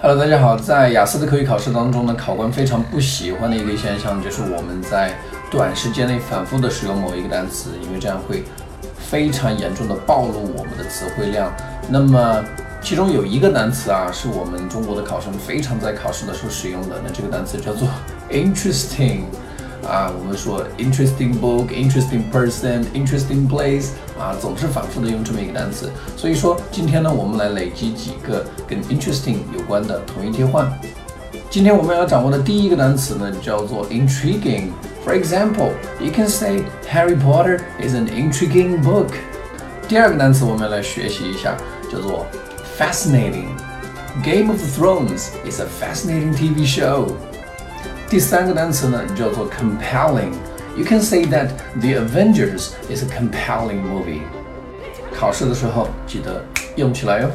Hello，大家好。在雅思的口语考试当中呢，考官非常不喜欢的一个现象就是我们在短时间内反复的使用某一个单词，因为这样会非常严重的暴露我们的词汇量。那么其中有一个单词啊，是我们中国的考生非常在考试的时候使用的，那这个单词叫做 interesting。啊，我们说 interesting book, interesting person, interesting place 啊，总是反复的用这么一个单词。所以说，今天呢，我们来累积几个跟 interesting 有关的同义替换。今天我们要掌握的第一个单词呢，叫做 intriguing。For example, you can say Harry Potter is an intriguing book。第二个单词我们来学习一下，叫做 fascinating。Game of Thrones is a fascinating TV show。 第三个单词呢叫做 compelling。You can say that The Avengers is a compelling movie。考试的时候记得用起来哟。